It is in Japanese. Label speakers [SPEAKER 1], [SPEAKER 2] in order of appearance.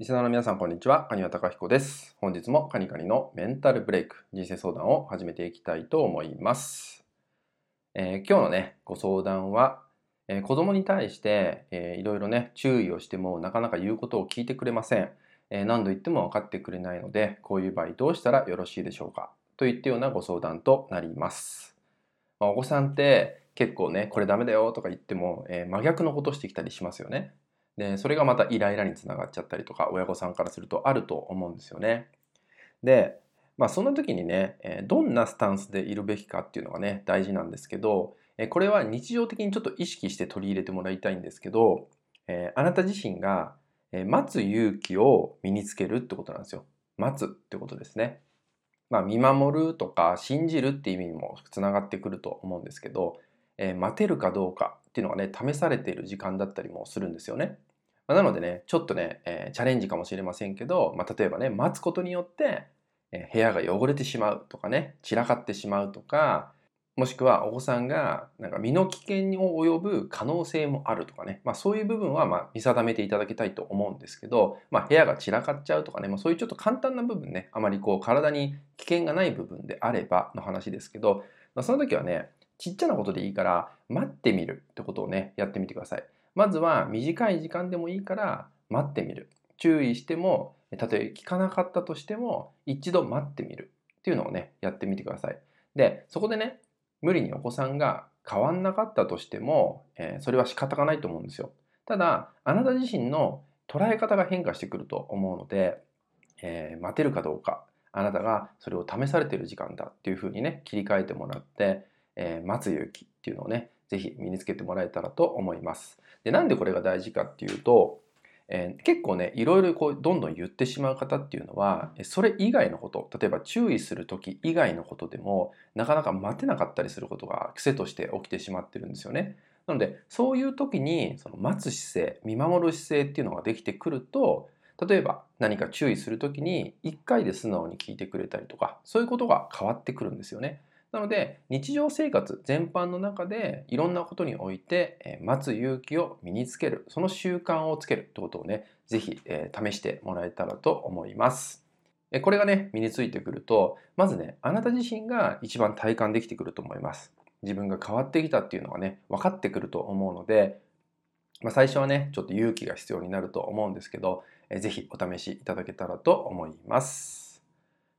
[SPEAKER 1] リスナーの皆さん、こんにちは。カニワタカヒコです。本日もカニカニのメンタルブレイク、人生相談を始めていきたいと思います。えー、今日のね、ご相談は、えー、子供に対して、えー、いろいろね、注意をしてもなかなか言うことを聞いてくれません。えー、何度言っても分かってくれないので、こういう場合どうしたらよろしいでしょうか？といったようなご相談となります。まあ、お子さんって結構ね、これダメだよとか言っても、え真逆のことしてきたりしますよね。で、それがまたイライラにつながっちゃったりとか、親御さんからするとあると思うんですよね。で、まあそんな時にね、どんなスタンスでいるべきかっていうのがね、大事なんですけど、これは日常的にちょっと意識して取り入れてもらいたいんですけど、あなた自身が待つ勇気を身につけるってことなんですよ。待つってことですね。まあ見守るとか信じるって意味にもつながってくると思うんですけど、え待てるかどうかっていうのがね、試されている時間だったりもするんですよね。まなのでね、ちょっとね、えー、チャレンジかもしれませんけど、まあ、例えばね、待つことによって、えー、部屋が汚れてしまうとかね、散らかってしまうとか、もしくはお子さんがなんか身の危険を及ぶ可能性もあるとかね、まあ、そういう部分はま見定めていただきたいと思うんですけど、まあ、部屋が散らかっちゃうとかね、まあ、そういうちょっと簡単な部分ね、あまりこう体に危険がない部分であればの話ですけど、まあ、その時はね、ちっちゃなことでいいから待ってみるってことをね、やってみてください。まずは短い時間でもいいから待ってみる。注意しても、たとえ聞かなかったとしても、一度待ってみるっていうのをね、やってみてください。で、そこでね、無理にお子さんが変わんなかったとしても、えー、それは仕方がないと思うんですよ。ただ、あなた自身の捉え方が変化してくると思うので、えー、待てるかどうか、あなたがそれを試されてる時間だっていうふうにね、切り替えてもらって、えー、待つ勇気っていうのをね、ぜひ身につけてもらえたらと思います。で、なんでこれが大事かっていうと、えー、結構ね、いろいろこう、どんどん言ってしまう方っていうのは、それ以外のこと、例えば注意する時以外のことでも、なかなか待てなかったりすることが癖として起きてしまってるんですよね。なので、そういう時に、その待つ姿勢、見守る姿勢っていうのができてくると、例えば何か注意する時に1回で素直に聞いてくれたりとか、そういうことが変わってくるんですよね。なので日常生活全般の中でいろんなことにおいて待つ勇気を身につけるその習慣をつけるってことをね是非試してもらえたらと思います。これがね身についてくるとまずねあなた自身が一番体感できてくると思います。自分が変わってきたっていうのがね分かってくると思うので、まあ、最初はねちょっと勇気が必要になると思うんですけど是非お試しいただけたらと思います。